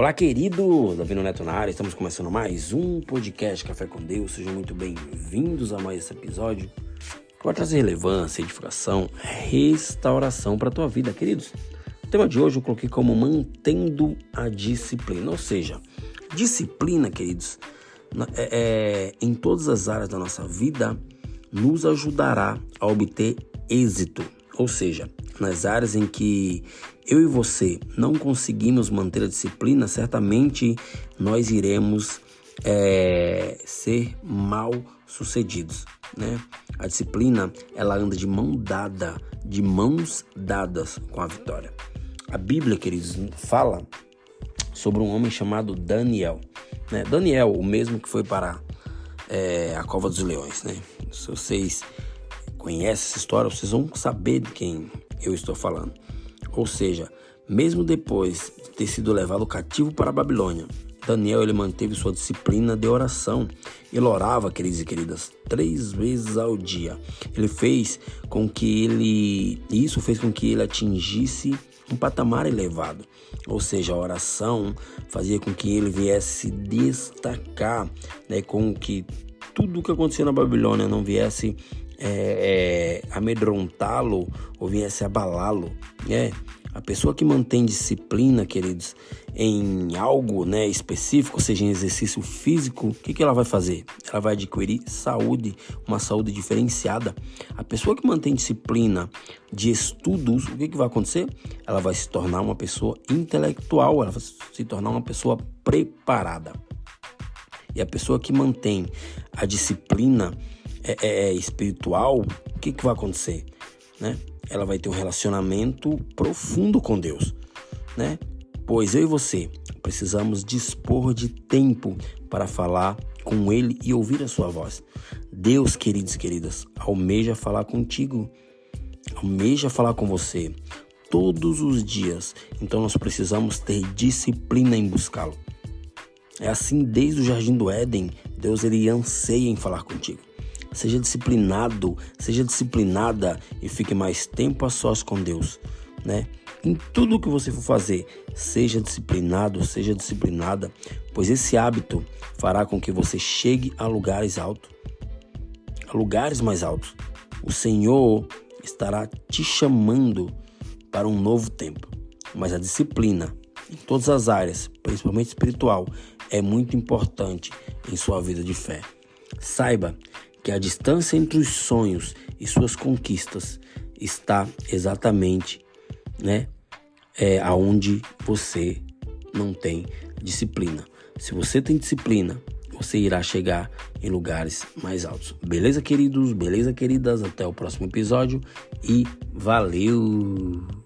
Olá, querido Davi Neto na área. Estamos começando mais um podcast Café com Deus. Sejam muito bem-vindos a mais esse episódio que vai trazer relevância, edificação, restauração para a tua vida, queridos. O tema de hoje eu coloquei como mantendo a disciplina, ou seja, disciplina, queridos, é, é, em todas as áreas da nossa vida nos ajudará a obter êxito, ou seja, nas áreas em que eu e você não conseguimos manter a disciplina, certamente nós iremos é, ser mal sucedidos, né? A disciplina ela anda de mão dada, de mãos dadas com a vitória. A Bíblia, queridos, fala sobre um homem chamado Daniel, né? Daniel, o mesmo que foi para é, a cova dos leões, né? Se vocês conhecem essa história, vocês vão saber de quem eu estou falando. Ou seja, mesmo depois de ter sido levado cativo para a Babilônia, Daniel ele manteve sua disciplina de oração. Ele orava, queridos e queridas, três vezes ao dia. Ele fez com que ele, isso fez com que ele atingisse um patamar elevado. Ou seja, a oração fazia com que ele viesse se destacar, né, com que tudo o que acontecia na Babilônia não viesse é, é, amedrontá-lo ou viesse abalá-lo. É, a pessoa que mantém disciplina, queridos, em algo né, específico, seja em exercício físico, o que, que ela vai fazer? Ela vai adquirir saúde, uma saúde diferenciada. A pessoa que mantém disciplina de estudos, o que, que vai acontecer? Ela vai se tornar uma pessoa intelectual, ela vai se tornar uma pessoa preparada. E a pessoa que mantém a disciplina é, é espiritual, o que, que vai acontecer? Né? Ela vai ter um relacionamento profundo com Deus, né? Pois eu e você precisamos dispor de tempo para falar com Ele e ouvir a sua voz. Deus, queridos e queridas, almeja falar contigo, almeja falar com você todos os dias. Então nós precisamos ter disciplina em buscá-lo. É assim desde o jardim do Éden, Deus ele anseia em falar contigo. Seja disciplinado, seja disciplinada e fique mais tempo a sós com Deus, né? Em tudo que você for fazer, seja disciplinado, seja disciplinada, pois esse hábito fará com que você chegue a lugares altos, a lugares mais altos. O Senhor estará te chamando para um novo tempo, mas a disciplina em todas as áreas, principalmente espiritual, é muito importante em sua vida de fé. Saiba que a distância entre os sonhos e suas conquistas está exatamente, né, é, aonde você não tem disciplina. Se você tem disciplina, você irá chegar em lugares mais altos. Beleza, queridos? Beleza, queridas? Até o próximo episódio e valeu!